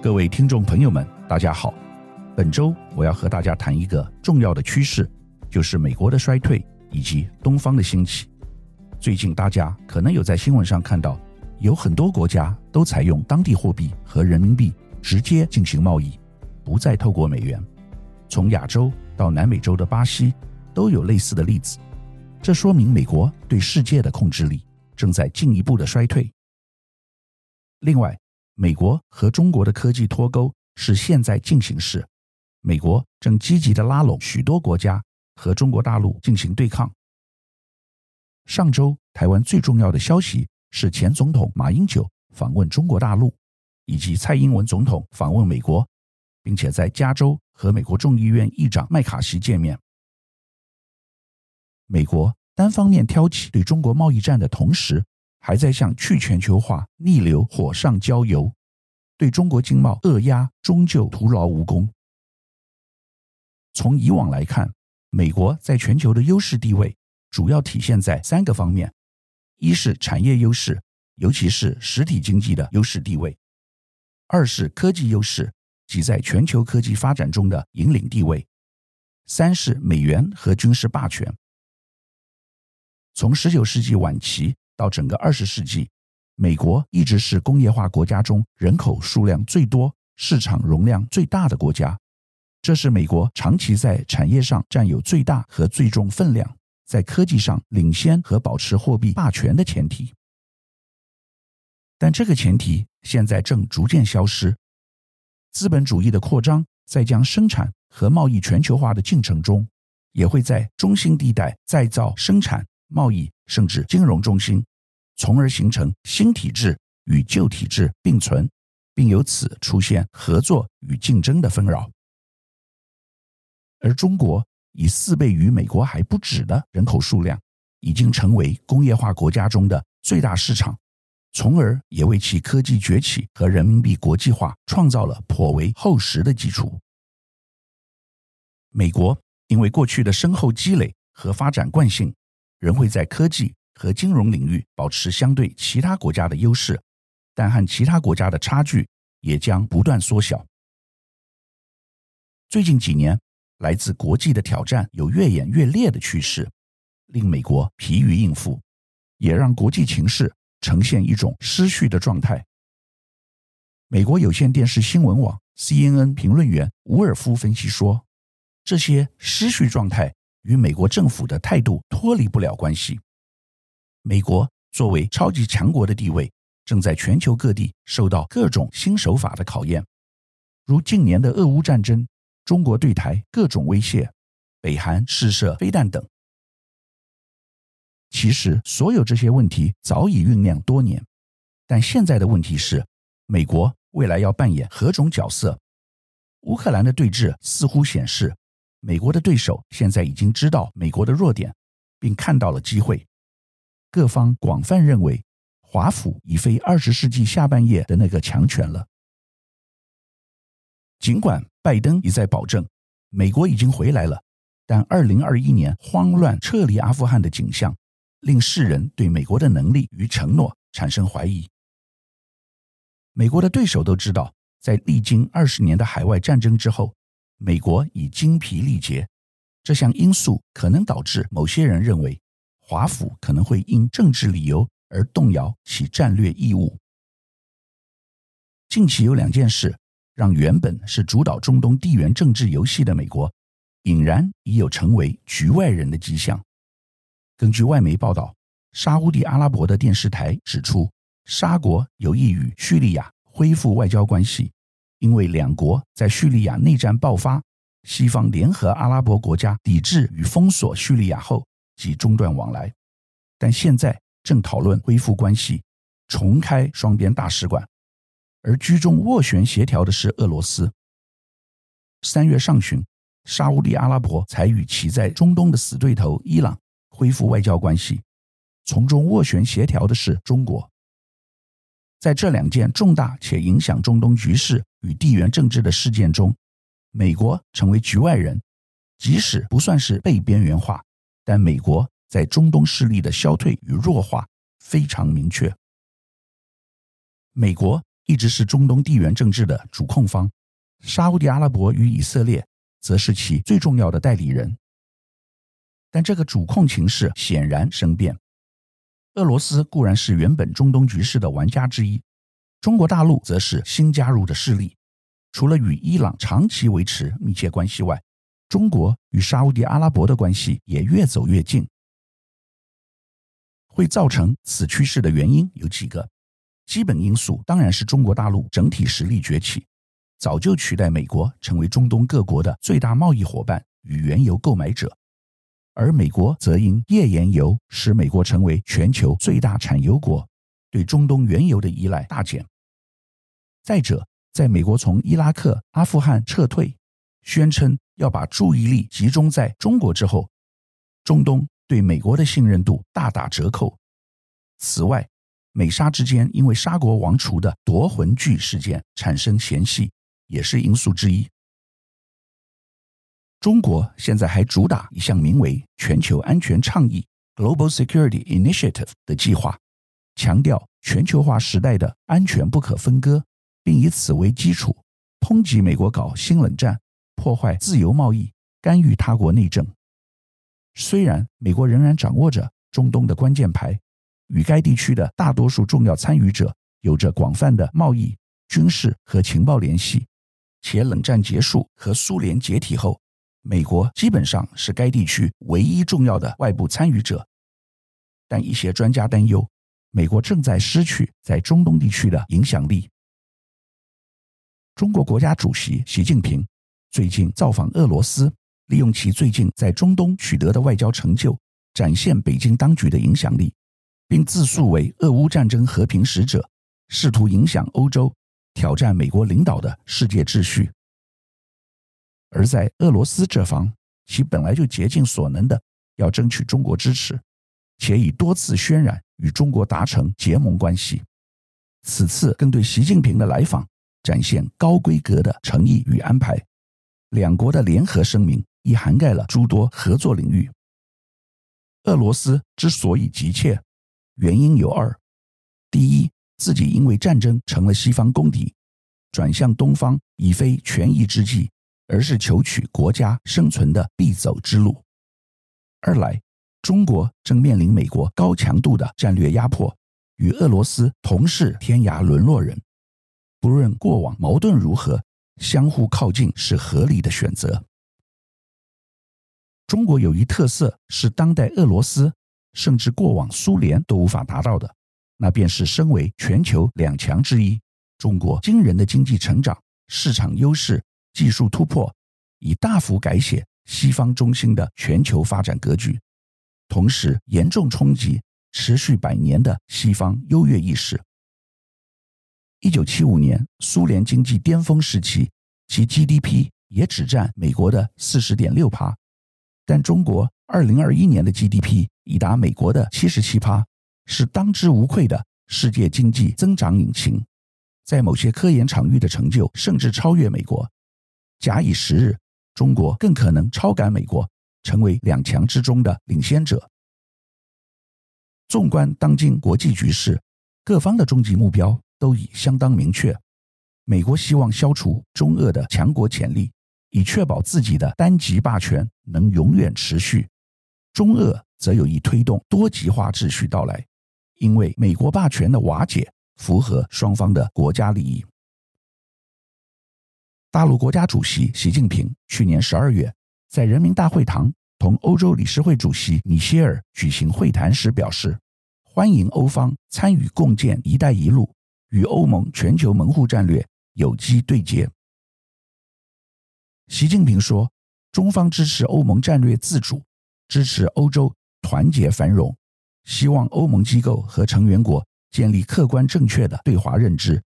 各位听众朋友们，大家好。本周我要和大家谈一个重要的趋势，就是美国的衰退以及东方的兴起。最近大家可能有在新闻上看到，有很多国家都采用当地货币和人民币直接进行贸易，不再透过美元。从亚洲到南美洲的巴西都有类似的例子。这说明美国对世界的控制力正在进一步的衰退。另外，美国和中国的科技脱钩是现在进行式，美国正积极地拉拢许多国家和中国大陆进行对抗。上周台湾最重要的消息是前总统马英九访问中国大陆，以及蔡英文总统访问美国，并且在加州和美国众议院议长麦卡锡见面。美国单方面挑起对中国贸易战的同时，还在向去全球化逆流火上浇油，对中国经贸扼压终究徒劳无功。从以往来看，美国在全球的优势地位主要体现在三个方面：一是产业优势，尤其是实体经济的优势地位；二是科技优势，即在全球科技发展中的引领地位；三是美元和军事霸权。从十九世纪晚期。到整个二十世纪，美国一直是工业化国家中人口数量最多、市场容量最大的国家。这是美国长期在产业上占有最大和最重分量，在科技上领先和保持货币霸权的前提。但这个前提现在正逐渐消失。资本主义的扩张在将生产和贸易全球化的进程中，也会在中心地带再造生产、贸易甚至金融中心。从而形成新体制与旧体制并存，并由此出现合作与竞争的纷扰。而中国以四倍于美国还不止的人口数量，已经成为工业化国家中的最大市场，从而也为其科技崛起和人民币国际化创造了颇为厚实的基础。美国因为过去的深厚积累和发展惯性，仍会在科技。和金融领域保持相对其他国家的优势，但和其他国家的差距也将不断缩小。最近几年，来自国际的挑战有越演越烈的趋势，令美国疲于应付，也让国际情势呈现一种失序的状态。美国有线电视新闻网 CNN 评论员吴尔夫分析说，这些失序状态与美国政府的态度脱离不了关系。美国作为超级强国的地位，正在全球各地受到各种新手法的考验，如近年的俄乌战争、中国对台各种威胁、北韩试射飞弹等。其实，所有这些问题早已酝酿多年，但现在的问题是，美国未来要扮演何种角色？乌克兰的对峙似乎显示，美国的对手现在已经知道美国的弱点，并看到了机会。各方广泛认为，华府已非二十世纪下半叶的那个强权了。尽管拜登一再保证美国已经回来了，但二零二一年慌乱撤离阿富汗的景象，令世人对美国的能力与承诺产生怀疑。美国的对手都知道，在历经二十年的海外战争之后，美国已精疲力竭。这项因素可能导致某些人认为。华府可能会因政治理由而动摇其战略义务。近期有两件事，让原本是主导中东地缘政治游戏的美国，俨然已有成为局外人的迹象。根据外媒报道，沙乌地阿拉伯的电视台指出，沙国有意与叙利亚恢复外交关系，因为两国在叙利亚内战爆发，西方联合阿拉伯国家抵制与封锁叙利亚后。及中断往来，但现在正讨论恢复关系，重开双边大使馆，而居中斡旋协调的是俄罗斯。三月上旬，沙乌地阿拉伯才与其在中东的死对头伊朗恢复外交关系，从中斡旋协调的是中国。在这两件重大且影响中东局势与地缘政治的事件中，美国成为局外人，即使不算是被边缘化。但美国在中东势力的消退与弱化非常明确。美国一直是中东地缘政治的主控方，沙乌地阿拉伯与以色列则是其最重要的代理人。但这个主控情势显然生变，俄罗斯固然是原本中东局势的玩家之一，中国大陆则是新加入的势力。除了与伊朗长期维持密切关系外，中国与沙乌地阿拉伯的关系也越走越近。会造成此趋势的原因有几个，基本因素当然是中国大陆整体实力崛起，早就取代美国成为中东各国的最大贸易伙伴与原油购买者，而美国则因页岩油使美国成为全球最大产油国，对中东原油的依赖大减。再者，在美国从伊拉克、阿富汗撤退，宣称要把注意力集中在中国之后，中东。对美国的信任度大打折扣。此外，美沙之间因为沙国王储的夺魂锯事件产生嫌隙，也是因素之一。中国现在还主打一项名为“全球安全倡议 ”（Global Security Initiative） 的计划，强调全球化时代的安全不可分割，并以此为基础，抨击美国搞新冷战、破坏自由贸易、干预他国内政。虽然美国仍然掌握着中东的关键牌，与该地区的大多数重要参与者有着广泛的贸易、军事和情报联系，且冷战结束和苏联解体后，美国基本上是该地区唯一重要的外部参与者。但一些专家担忧，美国正在失去在中东地区的影响力。中国国家主席习近平最近造访俄罗斯。利用其最近在中东取得的外交成就，展现北京当局的影响力，并自述为俄乌战争和平使者，试图影响欧洲，挑战美国领导的世界秩序。而在俄罗斯这方，其本来就竭尽所能的要争取中国支持，且已多次渲染与中国达成结盟关系。此次更对习近平的来访展现高规格的诚意与安排，两国的联合声明。已涵盖了诸多合作领域。俄罗斯之所以急切，原因有二：第一，自己因为战争成了西方公敌，转向东方已非权宜之计，而是求取国家生存的必走之路；二来，中国正面临美国高强度的战略压迫，与俄罗斯同是天涯沦落人，不论过往矛盾如何，相互靠近是合理的选择。中国有一特色是当代俄罗斯甚至过往苏联都无法达到的，那便是身为全球两强之一，中国惊人的经济成长、市场优势、技术突破，已大幅改写西方中心的全球发展格局，同时严重冲击持续百年的西方优越意识。一九七五年苏联经济巅峰时期，其 GDP 也只占美国的四十点六趴。但中国二零二一年的 GDP 已达美国的七十七趴，是当之无愧的世界经济增长引擎，在某些科研场域的成就甚至超越美国。假以时日，中国更可能超赶美国，成为两强之中的领先者。纵观当今国际局势，各方的终极目标都已相当明确。美国希望消除中俄的强国潜力。以确保自己的单极霸权能永远持续，中俄则有意推动多极化秩序到来，因为美国霸权的瓦解符合双方的国家利益。大陆国家主席习近平去年十二月在人民大会堂同欧洲理事会主席米歇尔举行会谈时表示，欢迎欧方参与共建“一带一路”，与欧盟全球门户战略有机对接。习近平说：“中方支持欧盟战略自主，支持欧洲团结繁荣，希望欧盟机构和成员国建立客观正确的对华认知，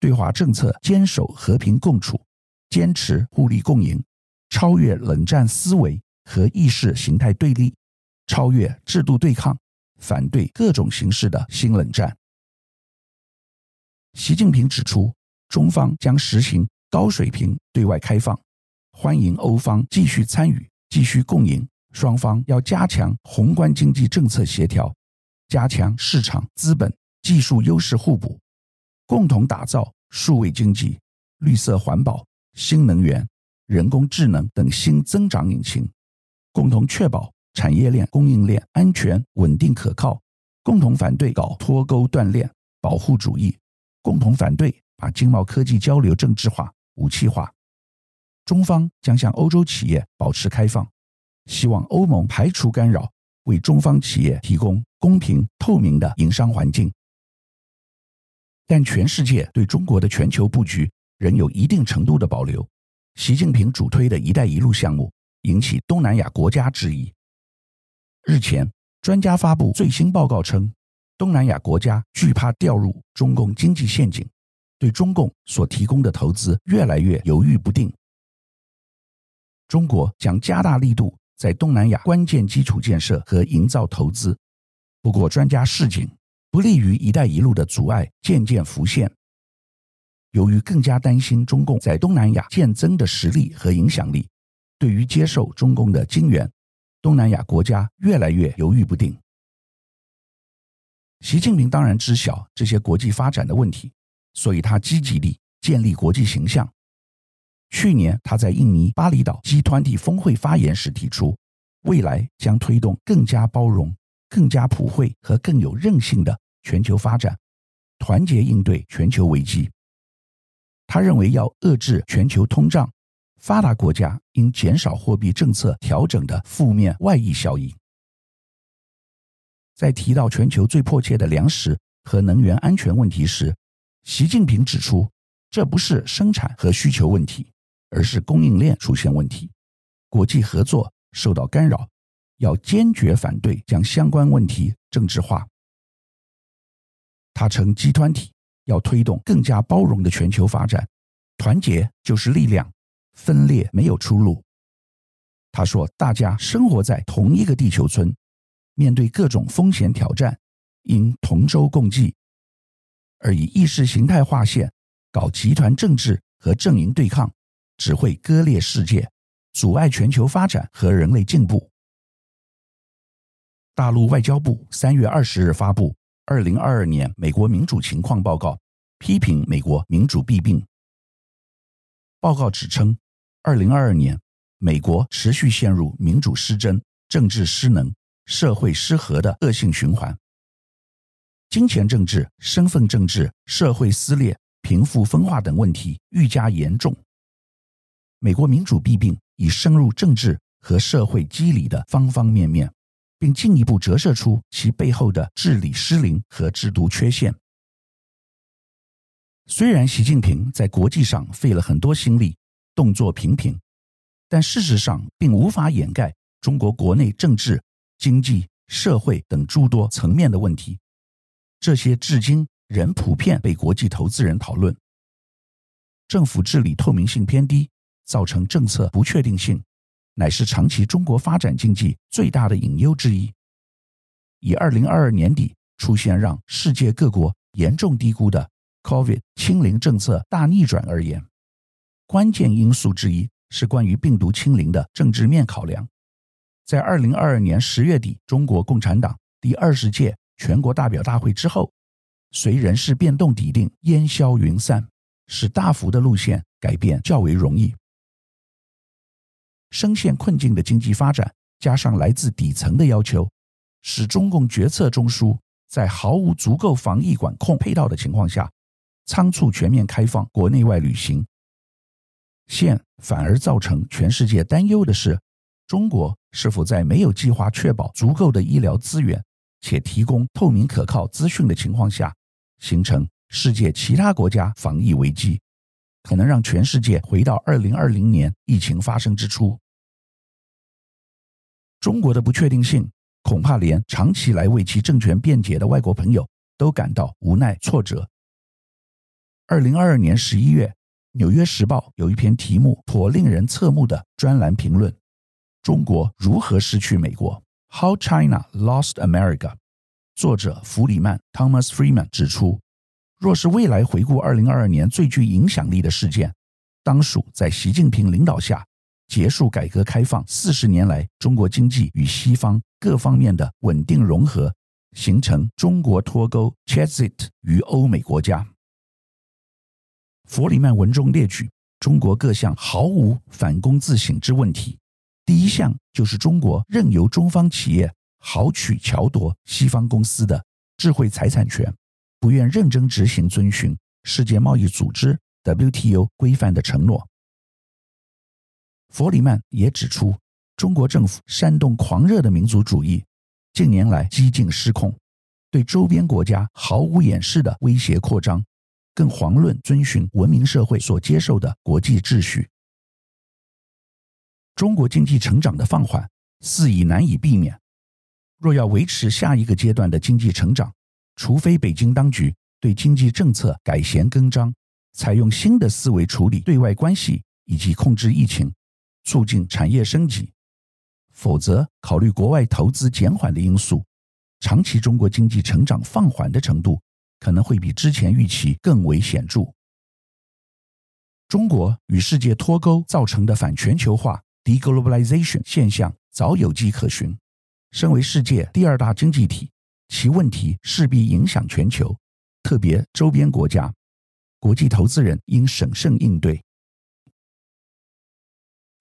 对华政策坚守和平共处，坚持互利共赢，超越冷战思维和意识形态对立，超越制度对抗，反对各种形式的新冷战。”习近平指出，中方将实行高水平对外开放。欢迎欧方继续参与、继续共赢，双方要加强宏观经济政策协调，加强市场、资本、技术优势互补，共同打造数位经济、绿色环保、新能源、人工智能等新增长引擎，共同确保产业链供应链安全、稳定、可靠；共同反对搞脱钩断链、保护主义；共同反对把经贸科技交流政治化、武器化。中方将向欧洲企业保持开放，希望欧盟排除干扰，为中方企业提供公平透明的营商环境。但全世界对中国的全球布局仍有一定程度的保留。习近平主推的一带一路项目引起东南亚国家质疑。日前，专家发布最新报告称，东南亚国家惧怕掉入中共经济陷阱，对中共所提供的投资越来越犹豫不定。中国将加大力度在东南亚关键基础建设和营造投资。不过，专家示警，不利于“一带一路”的阻碍渐渐浮现。由于更加担心中共在东南亚渐增的实力和影响力，对于接受中共的经援，东南亚国家越来越犹豫不定。习近平当然知晓这些国际发展的问题，所以他积极地建立国际形象。去年，他在印尼巴厘岛 G20 峰会发言时提出，未来将推动更加包容、更加普惠和更有韧性的全球发展，团结应对全球危机。他认为，要遏制全球通胀，发达国家应减少货币政策调整的负面外溢效应。在提到全球最迫切的粮食和能源安全问题时，习近平指出，这不是生产和需求问题。而是供应链出现问题，国际合作受到干扰，要坚决反对将相关问题政治化。他称集团体要推动更加包容的全球发展，团结就是力量，分裂没有出路。他说，大家生活在同一个地球村，面对各种风险挑战，应同舟共济，而以意识形态划线，搞集团政治和阵营对抗。只会割裂世界，阻碍全球发展和人类进步。大陆外交部三月二十日发布《二零二二年美国民主情况报告》，批评美国民主弊病。报告指称，二零二二年美国持续陷入民主失真、政治失能、社会失和的恶性循环，金钱政治、身份政治、社会撕裂、贫富分化等问题愈加严重。美国民主弊病已深入政治和社会机理的方方面面，并进一步折射出其背后的治理失灵和制度缺陷。虽然习近平在国际上费了很多心力，动作频频，但事实上并无法掩盖中国国内政治、经济、社会等诸多层面的问题，这些至今仍普遍被国际投资人讨论。政府治理透明性偏低。造成政策不确定性，乃是长期中国发展经济最大的隐忧之一。以二零二二年底出现让世界各国严重低估的 COVID 清零政策大逆转而言，关键因素之一是关于病毒清零的政治面考量。在二零二二年十月底，中国共产党第二十届全国代表大会之后，随人事变动底定，烟消云散，使大幅的路线改变较为容易。深陷困境的经济发展，加上来自底层的要求，使中共决策中枢在毫无足够防疫管控配套的情况下，仓促全面开放国内外旅行。现反而造成全世界担忧的是，中国是否在没有计划确保足够的医疗资源，且提供透明可靠资讯的情况下，形成世界其他国家防疫危机。可能让全世界回到二零二零年疫情发生之初。中国的不确定性，恐怕连长期来为其政权辩解的外国朋友都感到无奈挫折。二零二二年十一月，《纽约时报》有一篇题目颇令人侧目的专栏评论：“中国如何失去美国？”How China Lost America。作者弗里曼 （Thomas Friedman） 指出。若是未来回顾二零二二年最具影响力的事件，当属在习近平领导下结束改革开放四十年来中国经济与西方各方面的稳定融合，形成中国脱钩 c h e s i t 于欧美国家。弗里曼文中列举中国各项毫无反躬自省之问题。第一项就是中国任由中方企业豪取巧夺西方公司的智慧财产权，不愿认真执行遵循世界贸易组织 WTO 规范的承诺。弗里曼也指出，中国政府煽动狂热的民族主义，近年来几近失控，对周边国家毫无掩饰的威胁扩张，更遑论遵循文明社会所接受的国际秩序。中国经济成长的放缓似已难以避免，若要维持下一个阶段的经济成长，除非北京当局对经济政策改弦更张，采用新的思维处理对外关系以及控制疫情，促进产业升级。否则，考虑国外投资减缓的因素，长期中国经济成长放缓的程度可能会比之前预期更为显著。中国与世界脱钩造成的反全球化 （deglobalization） 现象早有迹可循。身为世界第二大经济体，其问题势必影响全球，特别周边国家。国际投资人应审慎应对。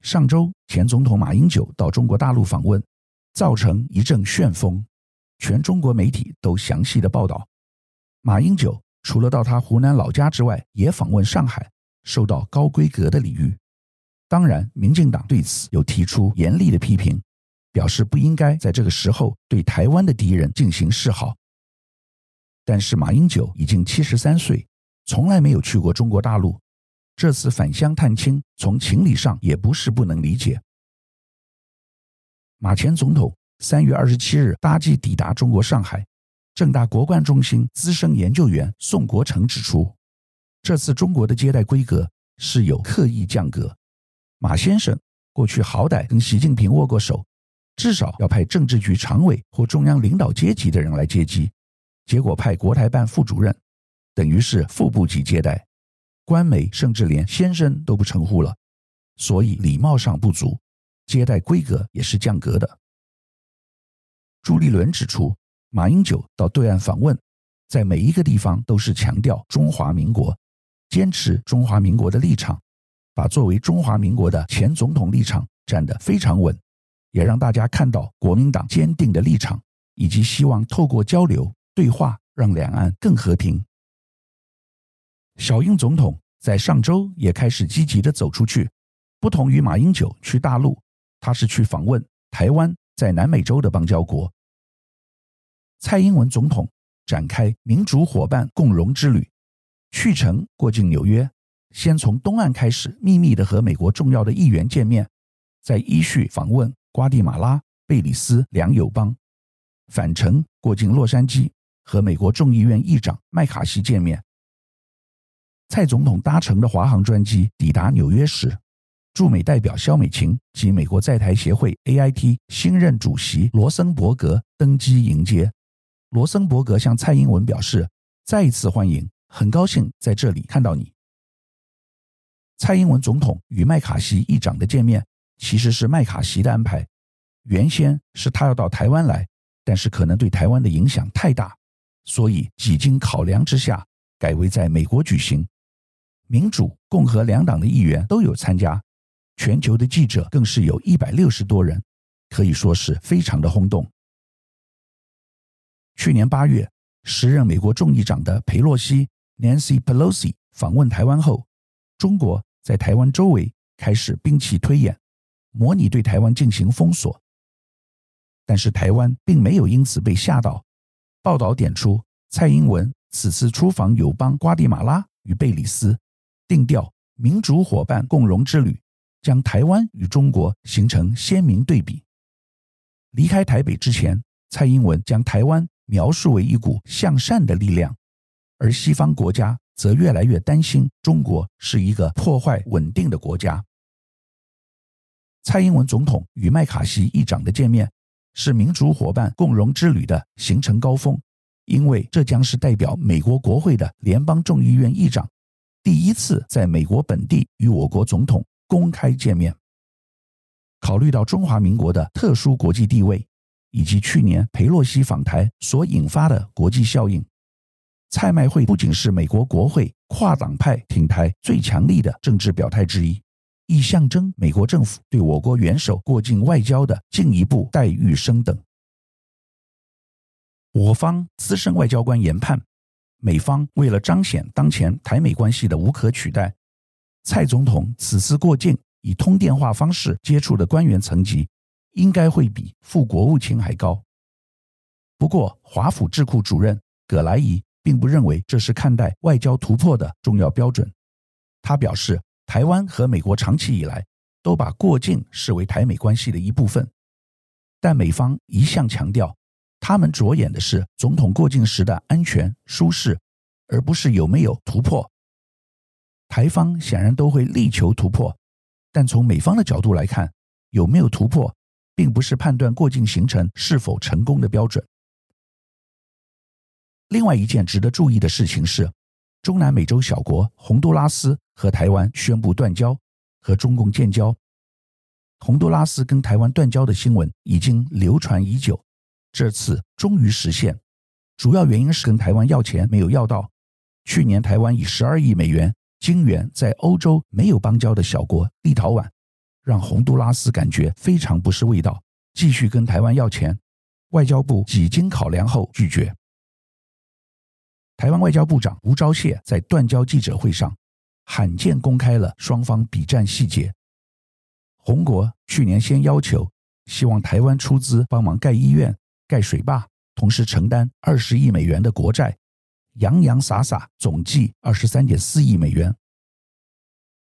上周，前总统马英九到中国大陆访问，造成一阵旋风。全中国媒体都详细的报道。马英九除了到他湖南老家之外，也访问上海，受到高规格的礼遇。当然，民进党对此有提出严厉的批评，表示不应该在这个时候对台湾的敌人进行示好。但是马英九已经七十三岁，从来没有去过中国大陆。这次返乡探亲，从情理上也不是不能理解。马前总统三月二十七日搭机抵达中国上海，正大国关中心资深研究员宋国成指出，这次中国的接待规格是有刻意降格。马先生过去好歹跟习近平握过手，至少要派政治局常委或中央领导阶级的人来接机，结果派国台办副主任，等于是副部级接待。官媒甚至连先生都不称呼了，所以礼貌上不足，接待规格也是降格的。朱立伦指出，马英九到对岸访问，在每一个地方都是强调中华民国，坚持中华民国的立场，把作为中华民国的前总统立场站得非常稳，也让大家看到国民党坚定的立场，以及希望透过交流对话，让两岸更和平。小英总统在上周也开始积极的走出去，不同于马英九去大陆，他是去访问台湾在南美洲的邦交国。蔡英文总统展开民主伙伴共荣之旅，去程过境纽约，先从东岸开始秘密的和美国重要的议员见面，再依序访问瓜地马拉、贝里斯两友邦，返程过境洛杉矶，和美国众议院议长麦卡锡见面。蔡总统搭乘的华航专机抵达纽约时，驻美代表肖美琴及美国在台协会 AIT 新任主席罗森伯格登机迎接。罗森伯格向蔡英文表示再一次欢迎，很高兴在这里看到你。蔡英文总统与麦卡锡议长的见面其实是麦卡锡的安排，原先是他要到台湾来，但是可能对台湾的影响太大，所以几经考量之下，改为在美国举行。民主、共和两党的议员都有参加，全球的记者更是有一百六十多人，可以说是非常的轰动。去年八月，时任美国众议长的佩洛西 （Nancy Pelosi） 访问台湾后，中国在台湾周围开始兵器推演，模拟对台湾进行封锁。但是台湾并没有因此被吓到。报道点出，蔡英文此次出访友邦瓜地马拉与贝里斯。定调民主伙伴共荣之旅，将台湾与中国形成鲜明对比。离开台北之前，蔡英文将台湾描述为一股向善的力量，而西方国家则越来越担心中国是一个破坏稳定的国家。蔡英文总统与麦卡锡议长的见面，是民主伙伴共荣之旅的行程高峰，因为这将是代表美国国会的联邦众议院议长。第一次在美国本地与我国总统公开见面。考虑到中华民国的特殊国际地位，以及去年裴洛西访台所引发的国际效应，蔡麦会不仅是美国国会跨党派挺台最强力的政治表态之一，亦象征美国政府对我国元首过境外交的进一步待遇升等。我方资深外交官研判，美方为了彰显当前台美关系的无可取代，蔡总统此次过境以通电话方式接触的官员层级，应该会比副国务卿还高。不过，华府智库主任葛莱仪并不认为这是看待外交突破的重要标准。他表示，台湾和美国长期以来都把过境视为台美关系的一部分，但美方一向强调，他们着眼的是总统过境时的安全舒适，而不是有没有突破。台方显然都会力求突破，但从美方的角度来看，有没有突破，并不是判断过境行程是否成功的标准。另外一件值得注意的事情是，中南美洲小国洪都拉斯和台湾宣布断交，和中共建交。洪都拉斯跟台湾断交的新闻已经流传已久。这次终于实现，主要原因是跟台湾要钱没有要到。去年台湾以十二亿美元金援在欧洲没有邦交的小国立陶宛，让洪都拉斯感觉非常不是味道，继续跟台湾要钱。外交部几经考量后拒绝。台湾外交部长吴钊燮在断交记者会上罕见公开了双方笔战细节。洪国去年先要求，希望台湾出资帮忙盖医院。盖水坝，同时承担二十亿美元的国债，洋洋洒洒总计二十三点四亿美元。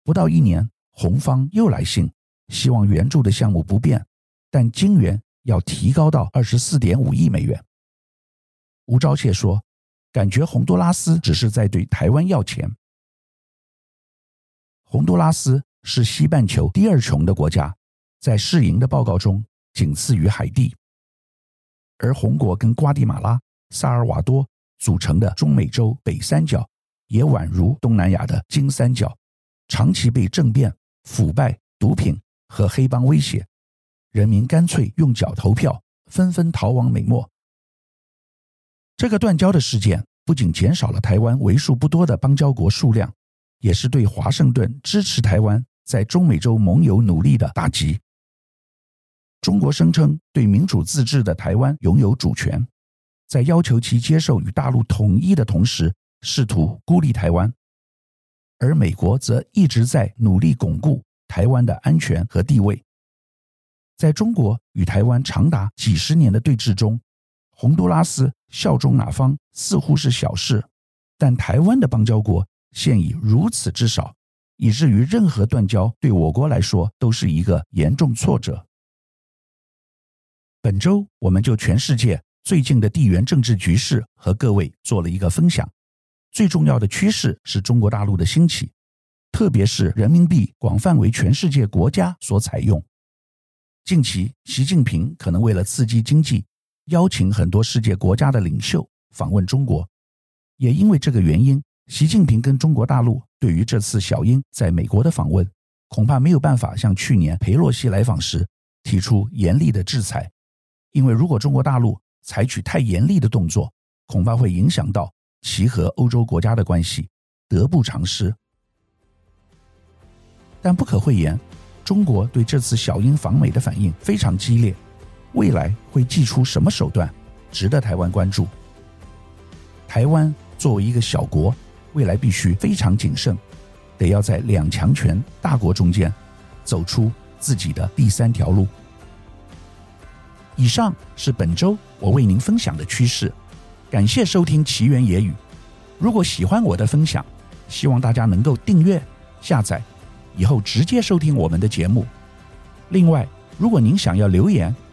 不到一年，红方又来信，希望援助的项目不变，但金援要提高到二十四点五亿美元。吴钊燮说：“感觉洪都拉斯只是在对台湾要钱。”洪都拉斯是西半球第二穷的国家，在世银的报告中仅次于海地。而洪国跟瓜地马拉、萨尔瓦多组成的中美洲北三角，也宛如东南亚的金三角，长期被政变、腐败、毒品和黑帮威胁，人民干脆用脚投票，纷纷逃往美墨。这个断交的事件不仅减少了台湾为数不多的邦交国数量，也是对华盛顿支持台湾在中美洲盟友努力的打击。中国声称对民主自治的台湾拥有主权，在要求其接受与大陆统一的同时，试图孤立台湾；而美国则一直在努力巩固台湾的安全和地位。在中国与台湾长达几十年的对峙中，洪都拉斯效忠哪方似乎是小事，但台湾的邦交国现已如此之少，以至于任何断交对我国来说都是一个严重挫折。本周，我们就全世界最近的地缘政治局势和各位做了一个分享。最重要的趋势是中国大陆的兴起，特别是人民币广泛为全世界国家所采用。近期，习近平可能为了刺激经济，邀请很多世界国家的领袖访问中国。也因为这个原因，习近平跟中国大陆对于这次小英在美国的访问，恐怕没有办法像去年裴洛西来访时提出严厉的制裁。因为如果中国大陆采取太严厉的动作，恐怕会影响到其和欧洲国家的关系，得不偿失。但不可讳言，中国对这次小英访美的反应非常激烈，未来会祭出什么手段，值得台湾关注。台湾作为一个小国，未来必须非常谨慎，得要在两强权大国中间走出自己的第三条路。以上是本周我为您分享的趋势，感谢收听奇缘野语。如果喜欢我的分享，希望大家能够订阅、下载，以后直接收听我们的节目。另外，如果您想要留言